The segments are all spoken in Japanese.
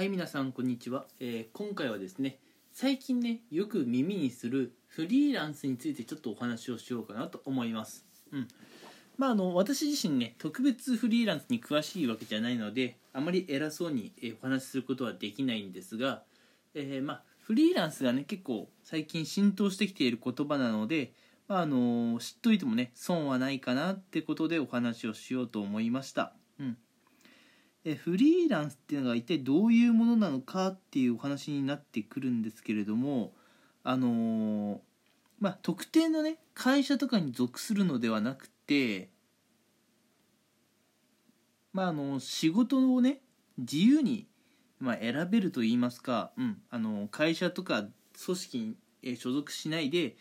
はい皆さんこんにちは、えー今回はですね最近ねよく耳にするフリーランスについてちょっとお話をしようかなと思います。うん。まああの私自身ね特別フリーランスに詳しいわけじゃないのであまり偉そうにえお話しすることはできないんですが、えーまフリーランスがね結構最近浸透してきている言葉なのでまああの知っといてもね損はないかなってことでお話をしようと思いました。えフリーランスっていうのが一体どういうものなのかっていうお話になってくるんですけれどもあのーまあ特定のね会社とかに属するのではなくてまああの仕事をね自由に、まあ、選べると言いますか、うん、あの会社とか組織に所属しないで、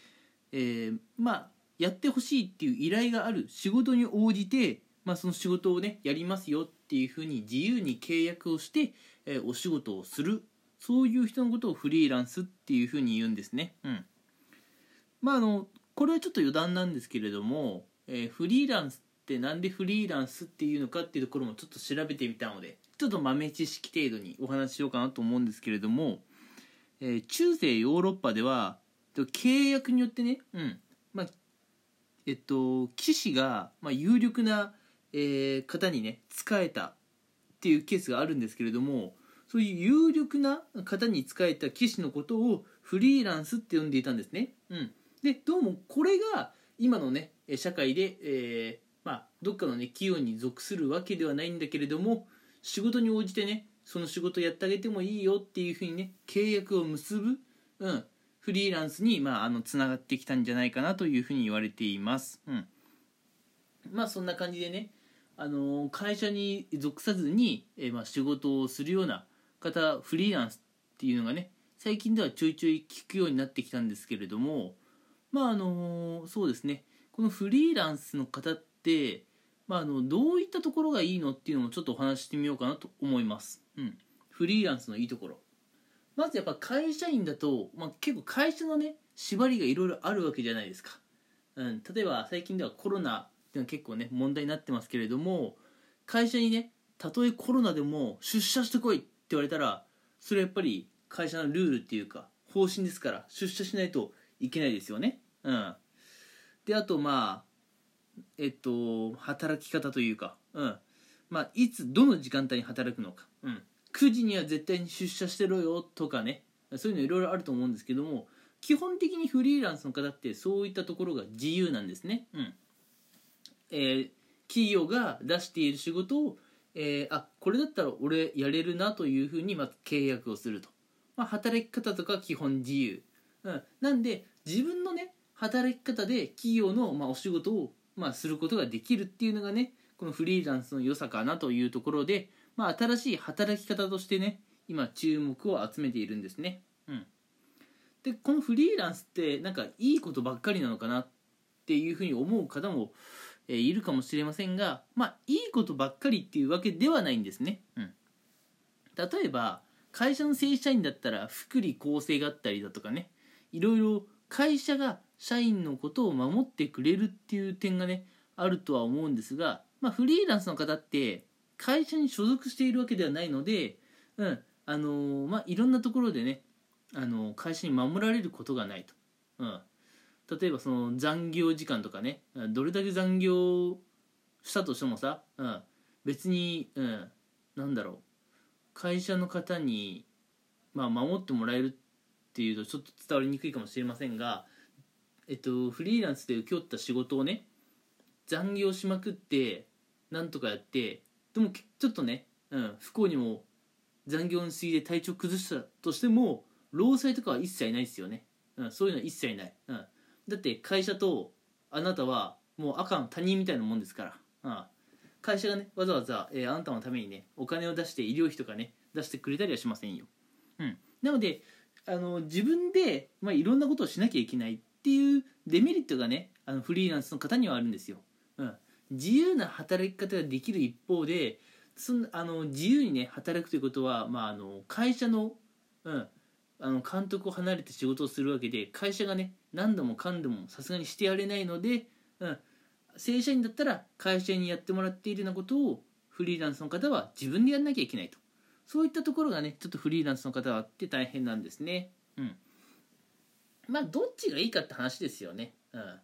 えーまあやってほしいっていう依頼がある仕事に応じて、まあ、その仕事をねやりますよっていうふうに自由に契約をして、えーお仕事をする。そういう人のことをフリーランスっていうふうに言うんですね。うん、まああのこれはちょっと余談なんですけれども、えーフリーランスってなんでフリーランスっていうのかっていうところもちょっと調べてみたのでちょっと豆知識程度にお話ししようかなと思うんですけれども、えー中世ヨーロッパでは契約によってね、うん。まあえっと、騎士が、まあ、有力な、えー方にね仕えたっていうケースがあるんですけれどもそういう有力な方に仕えた騎士のことをフリーランスって呼んでいたんですね。うん、でどうもこれが今のね社会で、えーまあ、どっかのね企業に属するわけではないんだけれども仕事に応じてねその仕事やってあげてもいいよっていうふうにね契約を結ぶ、うん、フリーランスに、まあ、あのつながってきたんじゃないかなというふうに言われています。うん、まあそんな感じでねあの会社に属さずに、えーまあ、仕事をするような方フリーランスっていうのがね最近ではちょいちょい聞くようになってきたんですけれどもまああのそうですね。このフリーランスの方って、まあ、あのどういったところがいいのっていうのもちょっとお話ししてみようかなと思います、うん、フリーランスのいいところ。まずやっぱ会社員だと、まあ、結構会社のね縛りがいろいろあるわけじゃないですか、うん、例えば最近ではコロナいうのは結構ね問題になってますけれども会社にねたとえコロナでも出社してこいって言われたらそれはやっぱり会社のルールっていうか方針ですから出社しないといけないですよね。うん。であとまあえっと働き方というかうん。まあいつどの時間帯に働くのか。うん。9時には絶対に出社してろよとかねそういうのいろいろあると思うんですけども基本的にフリーランスの方ってそういったところが自由なんですね。うん。えー企業が出している仕事を、えーあこれだったら俺やれるなというふうにまず契約をすると、まあ、働き方とか基本自由、うん、なんで自分のね働き方で企業の、まあ、お仕事を、まあ、することができるっていうのがねこのフリーランスの良さかなというところで、まあ、新しい働き方としてね今注目を集めているんですね、うん、でこのフリーランスってなんかいいことばっかりなのかなっていうふうに思う方もえーいるかもしれませんがまあいいことばっかりっていうわけではないんですね、うん、例えば会社の正社員だったら福利厚生があったりだとかね。いろいろ会社が社員のことを守ってくれるっていう点がねあるとは思うんですが、まあ、フリーランスの方って会社に所属しているわけではないので、うん。あのーまあ、いろんなところでね、あのー会社に守られることがないと。うん。例えばその残業時間とかねどれだけ残業したとしてもさ、うん、別に、うん、なんだろう会社の方に、まあ、守ってもらえるっていうとちょっと伝わりにくいかもしれませんが、えっと、フリーランスで請け負った仕事をね残業しまくってなんとかやってでもちょっとね、うん、不幸にも残業の過ぎで体調崩したとしても労災とかは一切ないですよね、うん、そういうのは一切ない、うん、だって会社とあなたはもう赤の他人みたいなもんですから、うん、会社がねわざわざ、えーあなたのためにねお金を出して医療費とかね出してくれたりはしませんよ、うん、なのであの自分で、まあ、いろんなことをしなきゃいけないっていうデメリットがねあのフリーランスの方にはあるんですよ、うん、自由な働き方ができる一方でそんあの自由にね働くということは、まあ、あの会社の,、うん、あの監督を離れて仕事をするわけで会社がね何度もかんでもさすがにしてやれないので、うん、正社員だったら会社にやってもらっているようなことをフリーランスの方は自分でやんなきゃいけないと。そういったところがねちょっとフリーランスの方はあって大変なんですね。うん。まあどっちがいいかって話ですよね。うん。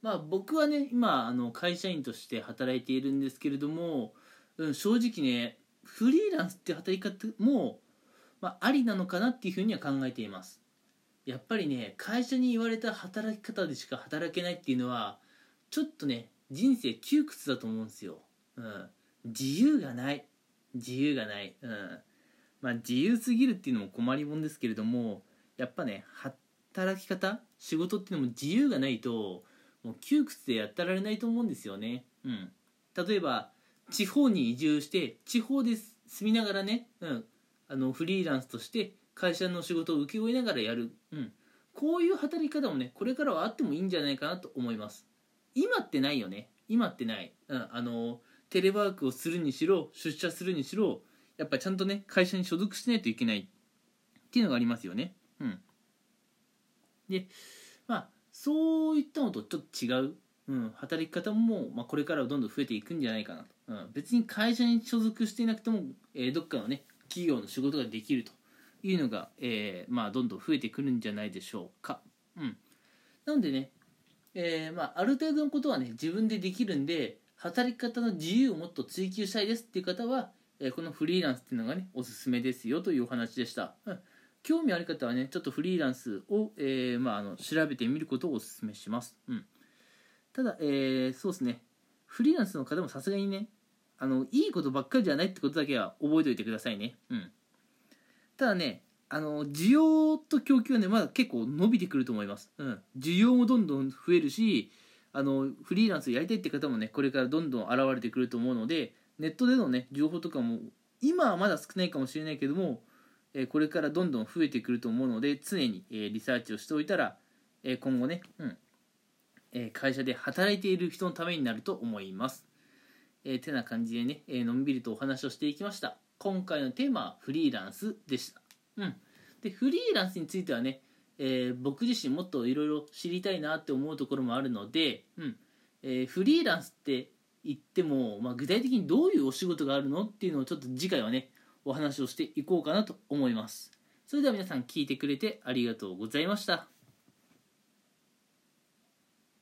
まあ僕はね今あの会社員として働いているんですけれども、うん、正直ねフリーランスって働き方も、まあ、ありなのかなっていうふうには考えています。やっぱりね会社に言われた働き方でしか働けないっていうのはちょっとね人生窮屈だと思うんですよ、うん、自由がない。自由がない、うん。まあ、自由すぎるっていうのも困りもんですけれどもやっぱね働き方仕事っていうのも自由がないともう窮屈でやってられないと思うんですよね、うん、例えば地方に移住して地方で住みながらね、うん、あのフリーランスとして会社の仕事を請け負いながらやる、うん、こういう働き方もねこれからはあってもいいんじゃないかなと思います。今ってないよね。今ってない、うん、あのテレワークをするにしろ出社するにしろやっぱちゃんとね会社に所属しないといけない。っていうのがありますよね。うん。でまあそういったのとちょっと違う、うん、働き方も、まあ、これからはどんどん増えていくんじゃないかなと、うん、別に会社に所属していなくても、えー、どっかのね企業の仕事ができるというのが、えー、まあ、どんどん増えてくるんじゃないでしょうか。うん、なのでね、えー、まあ、ある程度のことはね自分でできるんで働き方の自由をもっと追求したいですっていう方は、えこのフリーランスっていうのがねおすすめですよというお話でした。うん。興味ある方はねちょっとフリーランスを、えー、まあ、あの調べてみることをお勧めします、うん、ただ、えー、そうですね。フリーランスの方もさすがにねあのいいことばっかりじゃないってことだけは覚えておいてくださいね、うん、ただねあの需要と供給はねまだ結構伸びてくると思います、うん、需要もどんどん増えるしあのフリーランスやりたいって方もねこれからどんどん現れてくると思うのでネットでのね情報とかも今はまだ少ないかもしれないけどもえこれからどんどん増えてくると思うので常に、えリサーチをしておいたら、え今後ね、うん。え会社で働いている人のためになると思います。えー、てな感じでね、えのんびりとお話をしていきました。今回のテーマはフリーランスでした。うん、でフリーランスについてはね、えー、僕自身もっといろいろ知りたいなって思うところもあるので、うんえー、フリーランスって言っても、まあ、具体的にどういうお仕事があるのっていうのをちょっと次回はねお話をしていこうかなと思います。それでは皆さん聞いてくれてありがとうございました。